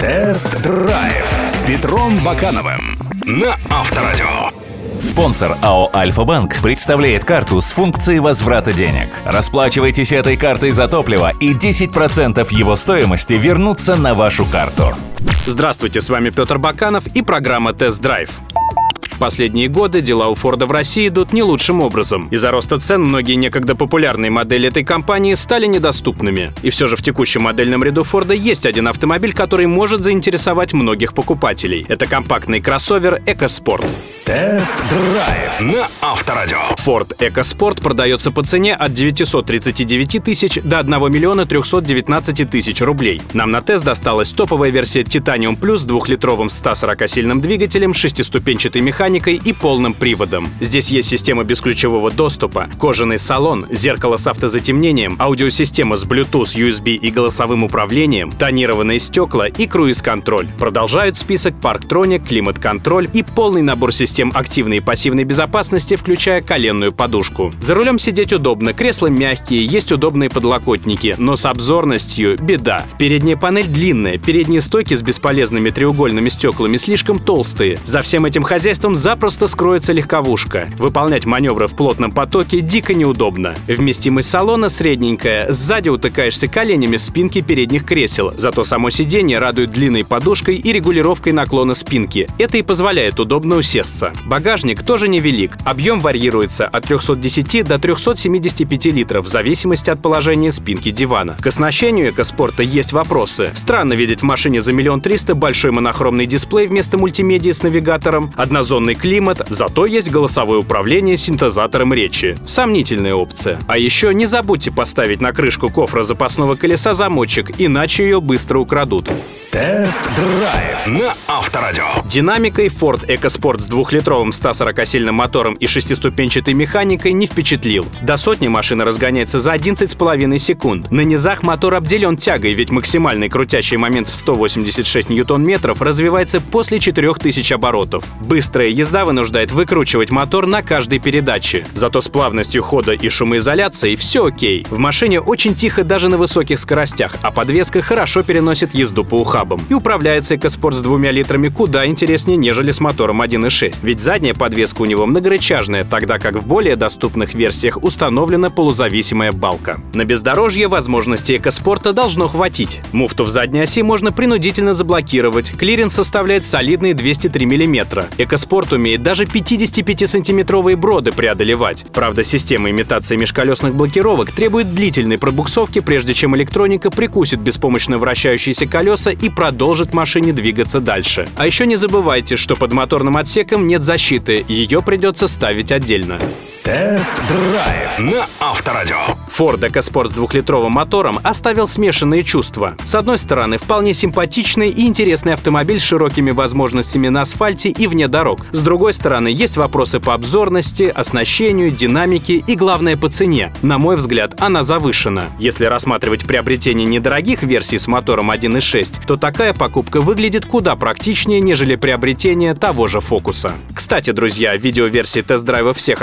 Тест-драйв с Петром Бакановым на Авторадио. Спонсор АО «Альфа-Банк» представляет карту с функцией возврата денег. Расплачивайтесь этой картой за топливо, и 10% его стоимости вернутся на вашу карту. Здравствуйте, с вами Петр Баканов и программа «Тест-драйв». Последние годы дела у Форда в России идут не лучшим образом. Из-за роста цен многие некогда популярные модели этой компании стали недоступными. И все же в текущем модельном ряду Форда есть один автомобиль, который может заинтересовать многих покупателей. Это компактный кроссовер EcoSport. Тест-драйв на Авторадио. Ford EcoSport продается по цене от 939 тысяч до 1 миллиона 319 тысяч рублей. Нам на тест досталась топовая версия Titanium Plus с двухлитровым 140-сильным двигателем, шестиступенчатой механикой и полным приводом. Здесь есть система бесключевого доступа, кожаный салон, зеркало с автозатемнением, аудиосистема с Bluetooth, USB и голосовым управлением, тонированные стекла и круиз-контроль. Продолжают список Parktronic, климат-контроль и полный набор систем активной и пассивной безопасности, включая коленную подушку. За рулем сидеть удобно, кресла мягкие, есть удобные подлокотники, но с обзорностью беда. Передняя панель длинная, передние стойки с бесполезными треугольными стеклами слишком толстые. За всем этим хозяйством запросто скроется легковушка. Выполнять маневры в плотном потоке дико неудобно. Вместимость салона средненькая, сзади утыкаешься коленями в спинке передних кресел, зато само сиденье радует длинной подушкой и регулировкой наклона спинки. Это и позволяет удобно усесться. Багажник тоже невелик, объем варьируется от 310 до 375 литров в зависимости от положения спинки дивана. К оснащению экоспорта есть вопросы. Странно видеть в машине за миллион триста большой монохромный дисплей вместо мультимедии с навигатором, однозонный климат, зато есть голосовое управление синтезатором речи. Сомнительная опция. А еще не забудьте поставить на крышку кофра запасного колеса замочек, иначе ее быстро украдут. Тест-драйв на Авторадио. Динамикой Ford EcoSport с двухлитровым 140-сильным мотором и шестиступенчатой механикой не впечатлил. До сотни машина разгоняется за 11,5 секунд. На низах мотор обделен тягой, ведь максимальный крутящий момент в 186 ньютон-метров развивается после 4000 оборотов. Быстрая езда вынуждает выкручивать мотор на каждой передаче. Зато с плавностью хода и шумоизоляцией все окей. В машине очень тихо даже на высоких скоростях, а подвеска хорошо переносит езду по ухабам. И управляется EcoSport с двумя литрами куда интереснее, нежели с мотором 1.6. Ведь задняя подвеска у него многорычажная, тогда как в более доступных версиях установлена полузависимая балка. На бездорожье возможностей EcoSport должно хватить. Муфту в задней оси можно принудительно заблокировать. Клиренс составляет солидные 203 мм. EcoSport умеет даже 55-сантиметровые броды преодолевать. Правда, система имитации межколесных блокировок требует длительной пробуксовки, прежде чем электроника прикусит беспомощно вращающиеся колеса и продолжит машине двигаться дальше. А еще не забывайте, что под моторным отсеком нет защиты, ее придется ставить отдельно. Тест-драйв на Авторадио. Ford EcoSport с двухлитровым мотором оставил смешанные чувства. С одной стороны, вполне симпатичный и интересный автомобиль с широкими возможностями на асфальте и вне дорог. С другой стороны, есть вопросы по обзорности, оснащению, динамике и, главное, по цене. На мой взгляд, она завышена. Если рассматривать приобретение недорогих версий с мотором 1.6, то такая покупка выглядит куда практичнее, нежели приобретение того же фокуса. Кстати, друзья, видеоверсии тест-драйва всех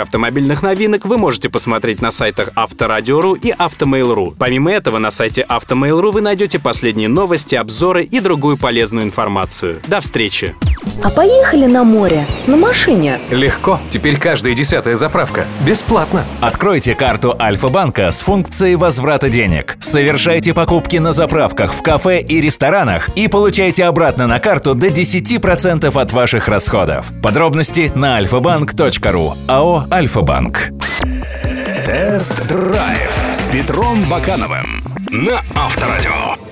автомобильных новинок вы можете посмотреть на сайтах Авторадио.ру и Автомейл.ру. Помимо этого, на сайте Автомейл.ру вы найдете последние новости, обзоры и другую полезную информацию. До встречи! А поехали на море на машине? Легко. Теперь каждая десятая заправка. Бесплатно. Откройте карту Альфа-банка с функцией возврата денег. Совершайте покупки на заправках, в кафе и ресторанах и получайте обратно на карту до 10% от ваших расходов. Подробности на альфа-банк.ру. АО «Альфа-банк». Тест-драйв с Петром Бакановым на Авторадио.